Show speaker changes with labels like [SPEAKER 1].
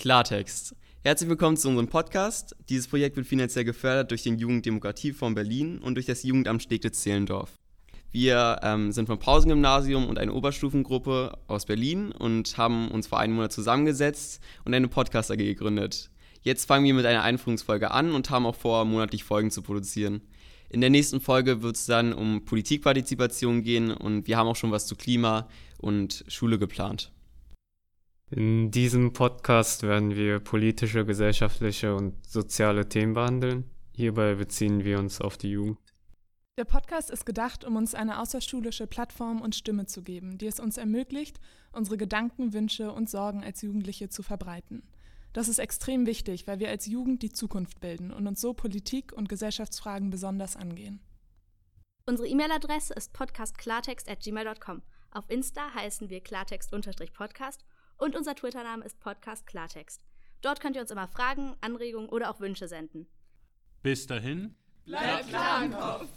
[SPEAKER 1] Klartext. Herzlich willkommen zu unserem Podcast. Dieses Projekt wird finanziell gefördert durch den Jugenddemokratiefonds Berlin und durch das Jugendamt Steglitz-Zehlendorf. Wir ähm, sind vom Pausengymnasium und eine Oberstufengruppe aus Berlin und haben uns vor einem Monat zusammengesetzt und eine Podcast-AG gegründet. Jetzt fangen wir mit einer Einführungsfolge an und haben auch vor, monatlich Folgen zu produzieren. In der nächsten Folge wird es dann um Politikpartizipation gehen und wir haben auch schon was zu Klima und Schule geplant.
[SPEAKER 2] In diesem Podcast werden wir politische, gesellschaftliche und soziale Themen behandeln. Hierbei beziehen wir uns auf die Jugend.
[SPEAKER 3] Der Podcast ist gedacht, um uns eine außerschulische Plattform und Stimme zu geben, die es uns ermöglicht, unsere Gedanken, Wünsche und Sorgen als Jugendliche zu verbreiten. Das ist extrem wichtig, weil wir als Jugend die Zukunft bilden und uns so Politik- und Gesellschaftsfragen besonders angehen.
[SPEAKER 4] Unsere E-Mail-Adresse ist podcastklartext.gmail.com. Auf Insta heißen wir klartext-podcast und unser Twitter-Name ist Podcast Klartext. Dort könnt ihr uns immer Fragen, Anregungen oder auch Wünsche senden.
[SPEAKER 5] Bis dahin,
[SPEAKER 6] bleibt klar im Kopf!